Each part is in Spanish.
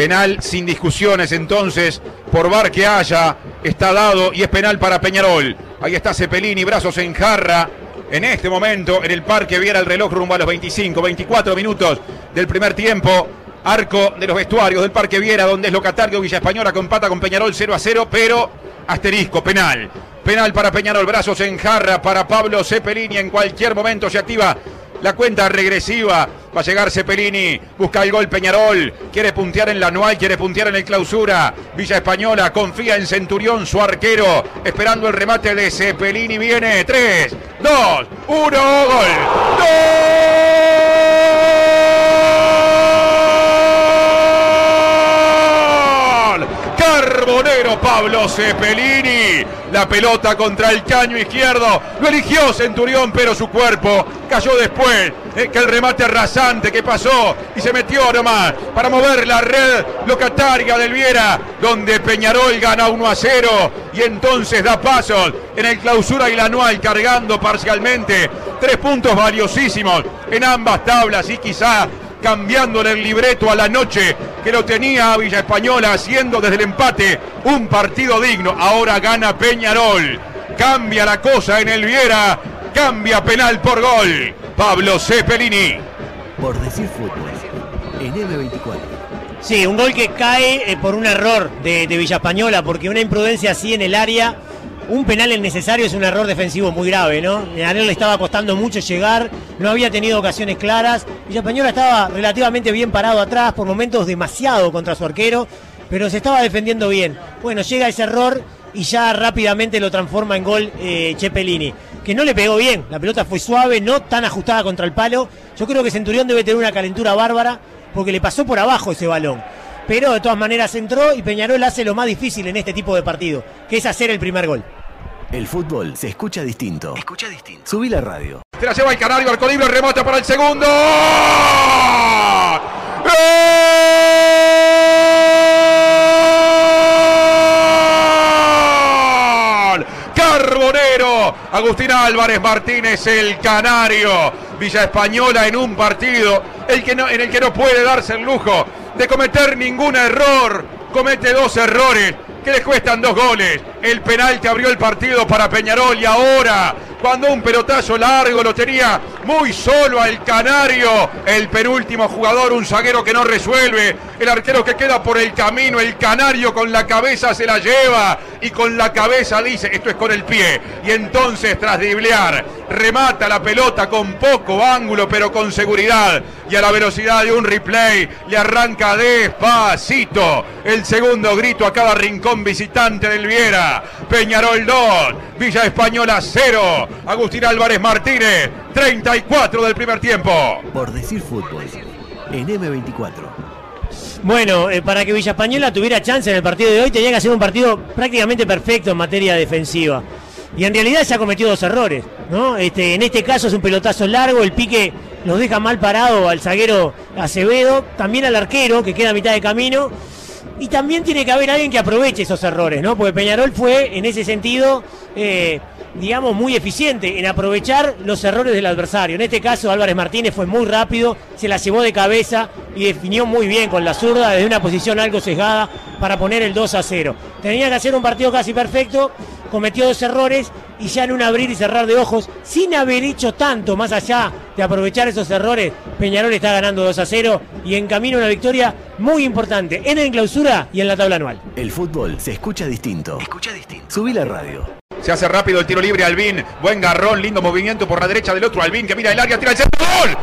Penal sin discusiones entonces, por bar que haya, está dado y es penal para Peñarol. Ahí está Cepelini, brazos en jarra. En este momento, en el parque viera el reloj rumbo a los 25, 24 minutos del primer tiempo. Arco de los vestuarios del Parque Viera, donde es locatario Villa Española, compata con Peñarol 0 a 0, pero asterisco, penal. Penal para Peñarol, brazos en jarra para Pablo Cepelini. En cualquier momento se activa la cuenta regresiva. Va a llegar Cepelini. Busca el gol Peñarol. Quiere puntear en la anual. Quiere puntear en el clausura. Villa Española confía en Centurión, su arquero. Esperando el remate de Cepelini. Viene. 3, 2, 1. Gol. ¡Gol! Carbonero Pablo Cepelini. La pelota contra el caño izquierdo. Lo eligió Centurión, pero su cuerpo cayó después. Eh, que el remate rasante que pasó y se metió nomás para mover la red locataria del Viera, donde Peñarol gana 1 a 0 y entonces da pasos en el clausura y la anual cargando parcialmente. Tres puntos valiosísimos en ambas tablas y quizá cambiándole el libreto a la noche que lo tenía a Villa Española haciendo desde el empate un partido digno. Ahora gana Peñarol. Cambia la cosa en el Viera. Cambia penal por gol. Pablo Cepelini. Por decir fútbol. En M24. Sí, un gol que cae eh, por un error de, de Villa Española, porque una imprudencia así en el área, un penal innecesario es un error defensivo muy grave, ¿no? A él le estaba costando mucho llegar, no había tenido ocasiones claras. Villa Española estaba relativamente bien parado atrás, por momentos demasiado contra su arquero, pero se estaba defendiendo bien. Bueno, llega ese error y ya rápidamente lo transforma en gol eh, Chepelini, que no le pegó bien, la pelota fue suave, no tan ajustada contra el palo. Yo creo que Centurión debe tener una calentura bárbara porque le pasó por abajo ese balón. Pero de todas maneras entró y Peñarol hace lo más difícil en este tipo de partido, que es hacer el primer gol. El fútbol se escucha distinto. Escucha distinto. Subí la radio. Se la lleva el Canario, arco libre, remota para el segundo. ¡Gol! Carbonero, Agustín Álvarez Martínez, el Canario. Villa Española en un partido el que no, en el que no puede darse el lujo de cometer ningún error. Comete dos errores que le cuestan dos goles. El penal que abrió el partido para Peñarol y ahora, cuando un pelotazo largo lo tenía muy solo al Canario, el penúltimo jugador, un zaguero que no resuelve, el arquero que queda por el camino, el Canario con la cabeza se la lleva y con la cabeza dice, esto es con el pie. Y entonces tras driblear, remata la pelota con poco ángulo pero con seguridad y a la velocidad de un replay le arranca despacito el segundo grito a cada rincón visitante del Viera. Peñarol 2, Villa Española 0, Agustín Álvarez Martínez 34 del primer tiempo. Por decir fútbol. En M24. Bueno, eh, para que Villa Española tuviera chance en el partido de hoy, tenía que hacer un partido prácticamente perfecto en materia defensiva. Y en realidad se ha cometido dos errores, ¿no? Este, en este caso es un pelotazo largo, el pique nos deja mal parado al zaguero Acevedo, también al arquero que queda a mitad de camino. Y también tiene que haber alguien que aproveche esos errores, ¿no? Porque Peñarol fue, en ese sentido, eh, digamos, muy eficiente en aprovechar los errores del adversario. En este caso, Álvarez Martínez fue muy rápido, se la llevó de cabeza y definió muy bien con la zurda desde una posición algo sesgada para poner el 2 a 0. Tenía que hacer un partido casi perfecto, cometió dos errores y ya en un abrir y cerrar de ojos, sin haber hecho tanto más allá de aprovechar esos errores, Peñarol está ganando 2 a 0 y en camino a una victoria muy importante en el clausura y en la tabla anual. El fútbol se escucha distinto. Escucha distinto. Subí la radio. Se hace rápido el tiro libre Albín. Buen garrón, lindo movimiento por la derecha del otro Albín que mira el área, tira el centro. ¡Gol!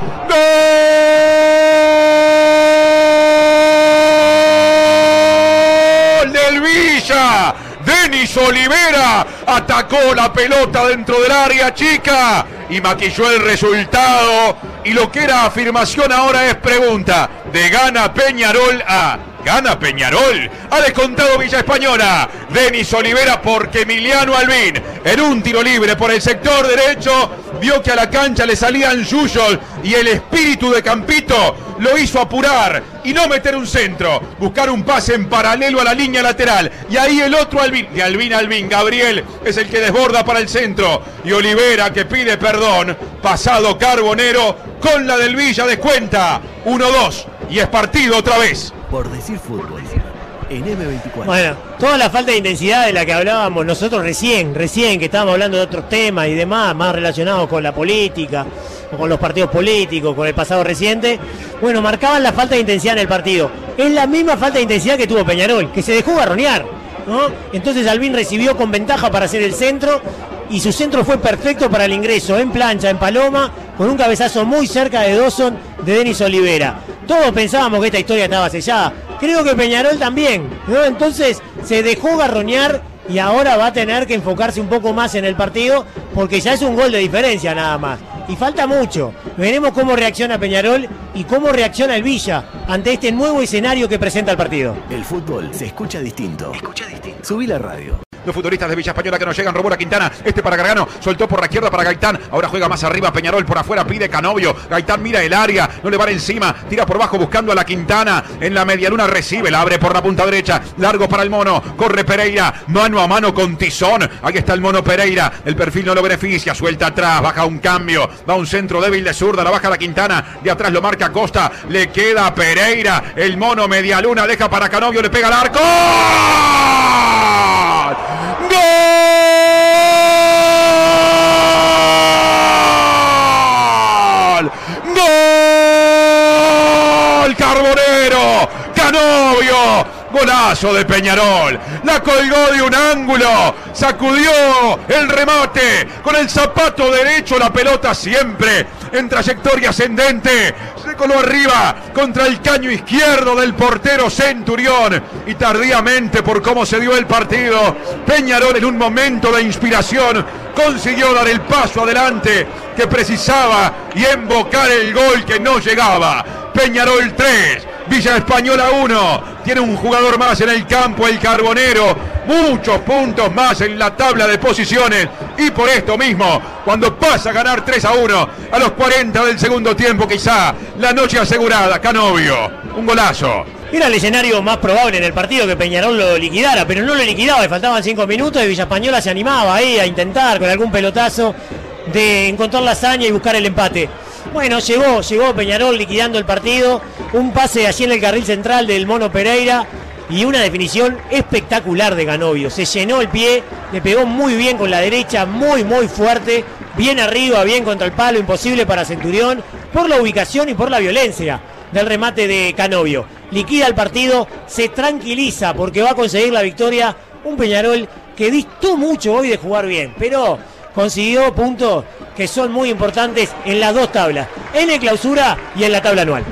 ¡Gol del Villa! Denis Olivera atacó la pelota dentro del área chica y maquilló el resultado. Y lo que era afirmación ahora es pregunta. De gana Peñarol a gana Peñarol. Ha descontado Villa Española. Denis Olivera porque Emiliano Albín en un tiro libre por el sector derecho vio que a la cancha le salían yuyos y el espíritu de Campito lo hizo apurar y no meter un centro, buscar un pase en paralelo a la línea lateral. Y ahí el otro Albín, de Albín Albín, Gabriel es el que desborda para el centro. Y Olivera que pide perdón, pasado Carbonero con la del Villa descuenta. 1-2 y es partido otra vez. Por decir fútbol. En M24. Bueno, toda la falta de intensidad de la que hablábamos nosotros recién, recién que estábamos hablando de otros temas y demás, más relacionados con la política, con los partidos políticos, con el pasado reciente, bueno, marcaban la falta de intensidad en el partido. Es la misma falta de intensidad que tuvo Peñarol, que se dejó garronear, ¿no? Entonces Albín recibió con ventaja para hacer el centro y su centro fue perfecto para el ingreso en plancha, en Paloma, con un cabezazo muy cerca de Dawson de Denis Olivera. Todos pensábamos que esta historia estaba sellada. Creo que Peñarol también, ¿no? Entonces se dejó garroñar y ahora va a tener que enfocarse un poco más en el partido porque ya es un gol de diferencia nada más. Y falta mucho. Veremos cómo reacciona Peñarol y cómo reacciona el Villa ante este nuevo escenario que presenta el partido. El fútbol se escucha distinto. Escucha distinto. Subí la radio. Los futbolistas de Villa Española que nos llegan, robó la Quintana, este para Gargano, soltó por la izquierda para Gaitán, ahora juega más arriba, Peñarol por afuera, pide Canovio, Gaitán mira el área, no le va encima, tira por bajo buscando a la Quintana, en la medialuna recibe, la abre por la punta derecha, largo para el mono, corre Pereira, mano a mano con Tizón, ahí está el mono Pereira, el perfil no lo beneficia, suelta atrás, baja un cambio, va un centro débil de zurda, la baja la Quintana, de atrás lo marca Costa, le queda Pereira, el mono medialuna, deja para Canovio, le pega al arco. ¡Gol! ¡Gol! Carbonero, Canovio, Golazo de Peñarol. La colgó de un ángulo. Sacudió el remate. Con el zapato derecho la pelota siempre en trayectoria ascendente. Se coló arriba contra el caño izquierdo del portero Centurión. Y tardíamente por cómo se dio el partido, Peñarol en un momento de inspiración consiguió dar el paso adelante que precisaba y embocar el gol que no llegaba. Peñarol 3, Villa Española 1. Tiene un jugador más en el campo, el Carbonero. Muchos puntos más en la tabla de posiciones. Y por esto mismo, cuando pasa a ganar 3 a 1 a los 40 del segundo tiempo, quizá la noche asegurada, Canovio. Un golazo. Era el escenario más probable en el partido que Peñarol lo liquidara, pero no lo liquidaba, le faltaban cinco minutos y Villa Española se animaba ahí a intentar con algún pelotazo de encontrar la hazaña y buscar el empate. Bueno, llegó, llegó Peñarol liquidando el partido, un pase allí en el carril central del Mono Pereira y una definición espectacular de Ganovio. Se llenó el pie, le pegó muy bien con la derecha, muy, muy fuerte, bien arriba, bien contra el palo, imposible para Centurión, por la ubicación y por la violencia del remate de Canovio. Liquida el partido, se tranquiliza porque va a conseguir la victoria. Un Peñarol que distó mucho hoy de jugar bien, pero consiguió puntos que son muy importantes en las dos tablas, en el clausura y en la tabla anual.